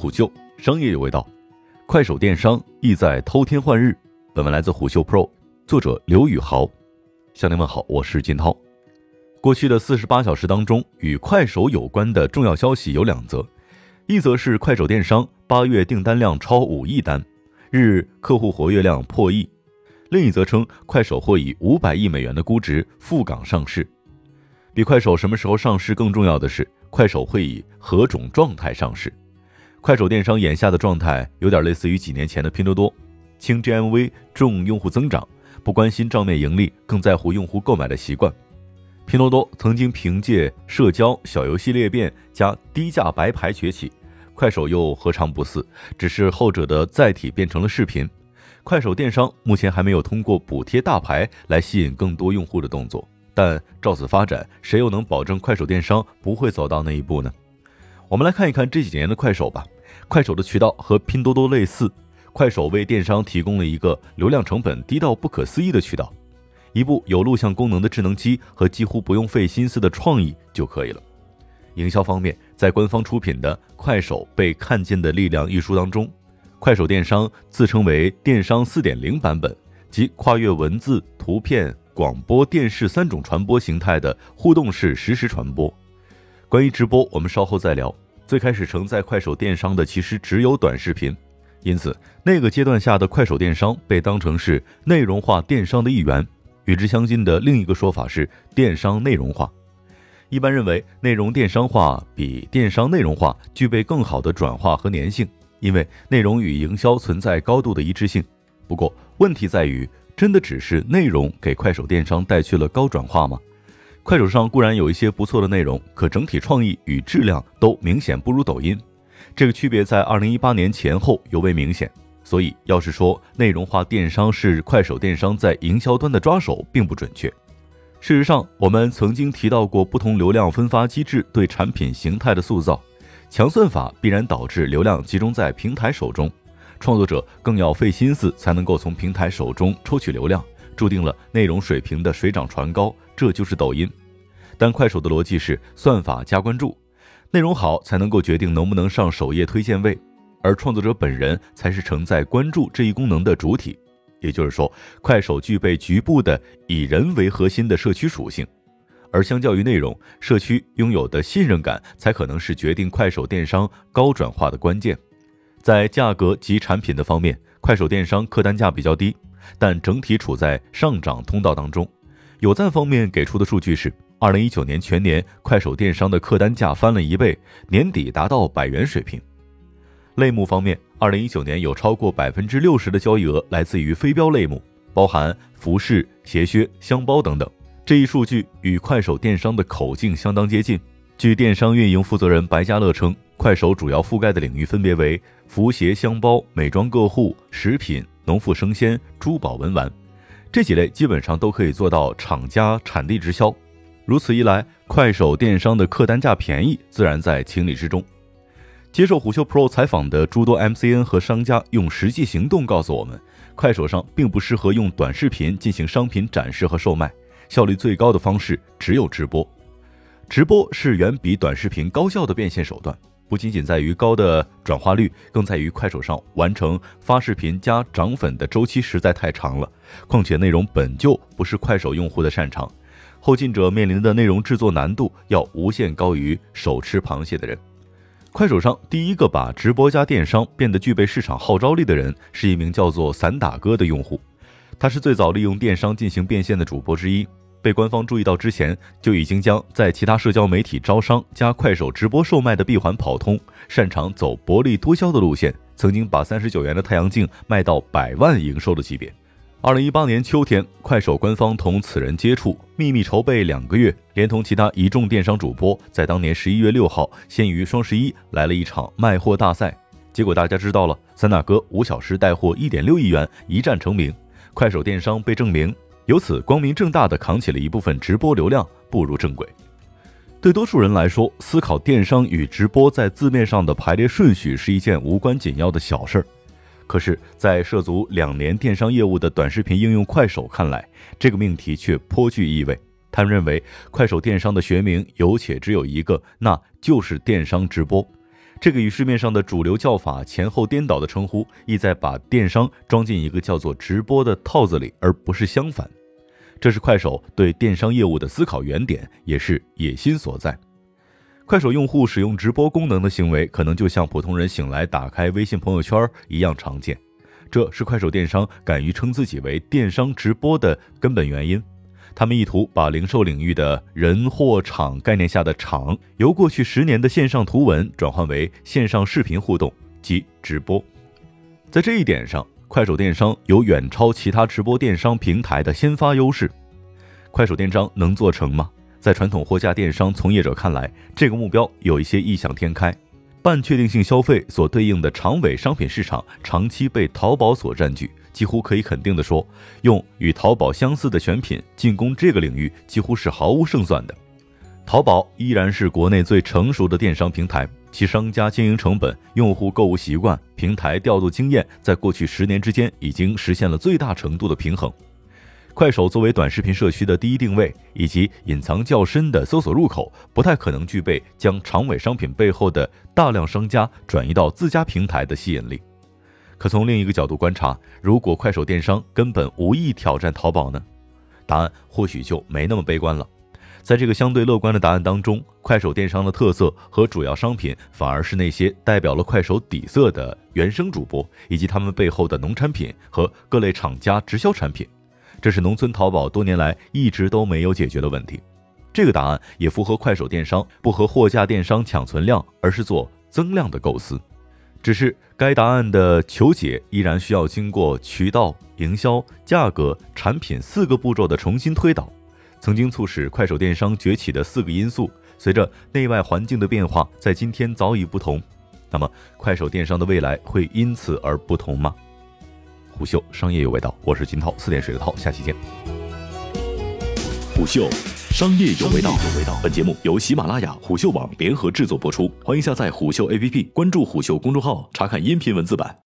虎嗅商业有味道，快手电商意在偷天换日。本文来自虎嗅 Pro，作者刘宇豪。向您问好，我是金涛。过去的四十八小时当中，与快手有关的重要消息有两则，一则是快手电商八月订单量超五亿单，日客户活跃量破亿；另一则称快手或以五百亿美元的估值赴港上市。比快手什么时候上市更重要的是。快手会以何种状态上市？快手电商眼下的状态有点类似于几年前的拼多多，轻 GMV 重用户增长，不关心账面盈利，更在乎用户购买的习惯。拼多多曾经凭借社交小游戏裂变加低价白牌崛起，快手又何尝不似？只是后者的载体变成了视频。快手电商目前还没有通过补贴大牌来吸引更多用户的动作。但照此发展，谁又能保证快手电商不会走到那一步呢？我们来看一看这几年的快手吧。快手的渠道和拼多多类似，快手为电商提供了一个流量成本低到不可思议的渠道，一部有录像功能的智能机和几乎不用费心思的创意就可以了。营销方面，在官方出品的《快手被看见的力量》一书当中，快手电商自称为电商四点零版本，即跨越文字、图片。广播电视三种传播形态的互动式实时传播。关于直播，我们稍后再聊。最开始承载快手电商的其实只有短视频，因此那个阶段下的快手电商被当成是内容化电商的一员。与之相近的另一个说法是电商内容化。一般认为，内容电商化比电商内容化具备更好的转化和粘性，因为内容与营销存在高度的一致性。不过，问题在于。真的只是内容给快手电商带去了高转化吗？快手上固然有一些不错的内容，可整体创意与质量都明显不如抖音。这个区别在二零一八年前后尤为明显。所以，要是说内容化电商是快手电商在营销端的抓手，并不准确。事实上，我们曾经提到过不同流量分发机制对产品形态的塑造，强算法必然导致流量集中在平台手中。创作者更要费心思才能够从平台手中抽取流量，注定了内容水平的水涨船高。这就是抖音。但快手的逻辑是算法加关注，内容好才能够决定能不能上首页推荐位，而创作者本人才是承载关注这一功能的主体。也就是说，快手具备局部的以人为核心的社区属性，而相较于内容，社区拥有的信任感才可能是决定快手电商高转化的关键。在价格及产品的方面，快手电商客单价比较低，但整体处在上涨通道当中。有赞方面给出的数据是，二零一九年全年快手电商的客单价翻了一倍，年底达到百元水平。类目方面，二零一九年有超过百分之六十的交易额来自于非标类目，包含服饰、鞋靴、箱包等等。这一数据与快手电商的口径相当接近。据电商运营负责人白家乐称。快手主要覆盖的领域分别为服鞋、箱包、美妆个护、食品、农副生鲜、珠宝文玩，这几类基本上都可以做到厂家产地直销。如此一来，快手电商的客单价便宜，自然在情理之中。接受虎嗅 Pro 采访的诸多 MCN 和商家用实际行动告诉我们，快手上并不适合用短视频进行商品展示和售卖，效率最高的方式只有直播。直播是远比短视频高效的变现手段。不仅仅在于高的转化率，更在于快手上完成发视频加涨粉的周期实在太长了。况且内容本就不是快手用户的擅长，后进者面临的内容制作难度要无限高于手吃螃蟹的人。快手上第一个把直播加电商变得具备市场号召力的人，是一名叫做散打哥的用户，他是最早利用电商进行变现的主播之一。被官方注意到之前，就已经将在其他社交媒体招商加快手直播售卖的闭环跑通，擅长走薄利多销的路线，曾经把三十九元的太阳镜卖到百万营收的级别。二零一八年秋天，快手官方同此人接触，秘密筹备两个月，连同其他一众电商主播，在当年十一月六号，先于双十一来了一场卖货大赛。结果大家知道了，三大哥五小时带货一点六亿元，一战成名，快手电商被证明。由此光明正大地扛起了一部分直播流量，步入正轨。对多数人来说，思考电商与直播在字面上的排列顺序是一件无关紧要的小事儿。可是，在涉足两年电商业务的短视频应用快手看来，这个命题却颇具意味。他们认为，快手电商的学名有且只有一个，那就是电商直播。这个与市面上的主流叫法前后颠倒的称呼，意在把电商装进一个叫做直播的套子里，而不是相反。这是快手对电商业务的思考原点，也是野心所在。快手用户使用直播功能的行为，可能就像普通人醒来打开微信朋友圈一样常见。这是快手电商敢于称自己为电商直播的根本原因。他们意图把零售领域的人、货、场概念下的场，由过去十年的线上图文转换为线上视频互动及直播。在这一点上，快手电商有远超其他直播电商平台的先发优势。快手电商能做成吗？在传统货架电商从业者看来，这个目标有一些异想天开。半确定性消费所对应的长尾商品市场长期被淘宝所占据，几乎可以肯定的说，用与淘宝相似的选品进攻这个领域几乎是毫无胜算的。淘宝依然是国内最成熟的电商平台，其商家经营成本、用户购物习惯、平台调度经验，在过去十年之间已经实现了最大程度的平衡。快手作为短视频社区的第一定位，以及隐藏较深的搜索入口，不太可能具备将长尾商品背后的大量商家转移到自家平台的吸引力。可从另一个角度观察，如果快手电商根本无意挑战淘宝呢？答案或许就没那么悲观了。在这个相对乐观的答案当中，快手电商的特色和主要商品，反而是那些代表了快手底色的原生主播，以及他们背后的农产品和各类厂家直销产品。这是农村淘宝多年来一直都没有解决的问题，这个答案也符合快手电商不和货架电商抢存量，而是做增量的构思。只是该答案的求解依然需要经过渠道、营销、价格、产品四个步骤的重新推导。曾经促使快手电商崛起的四个因素，随着内外环境的变化，在今天早已不同。那么，快手电商的未来会因此而不同吗？虎嗅商业有味道，我是金涛，四点水的涛，下期见。虎嗅商业有味道，本节目由喜马拉雅、虎嗅网联合制作播出，欢迎下载虎嗅 APP，关注虎嗅公众号，查看音频文字版。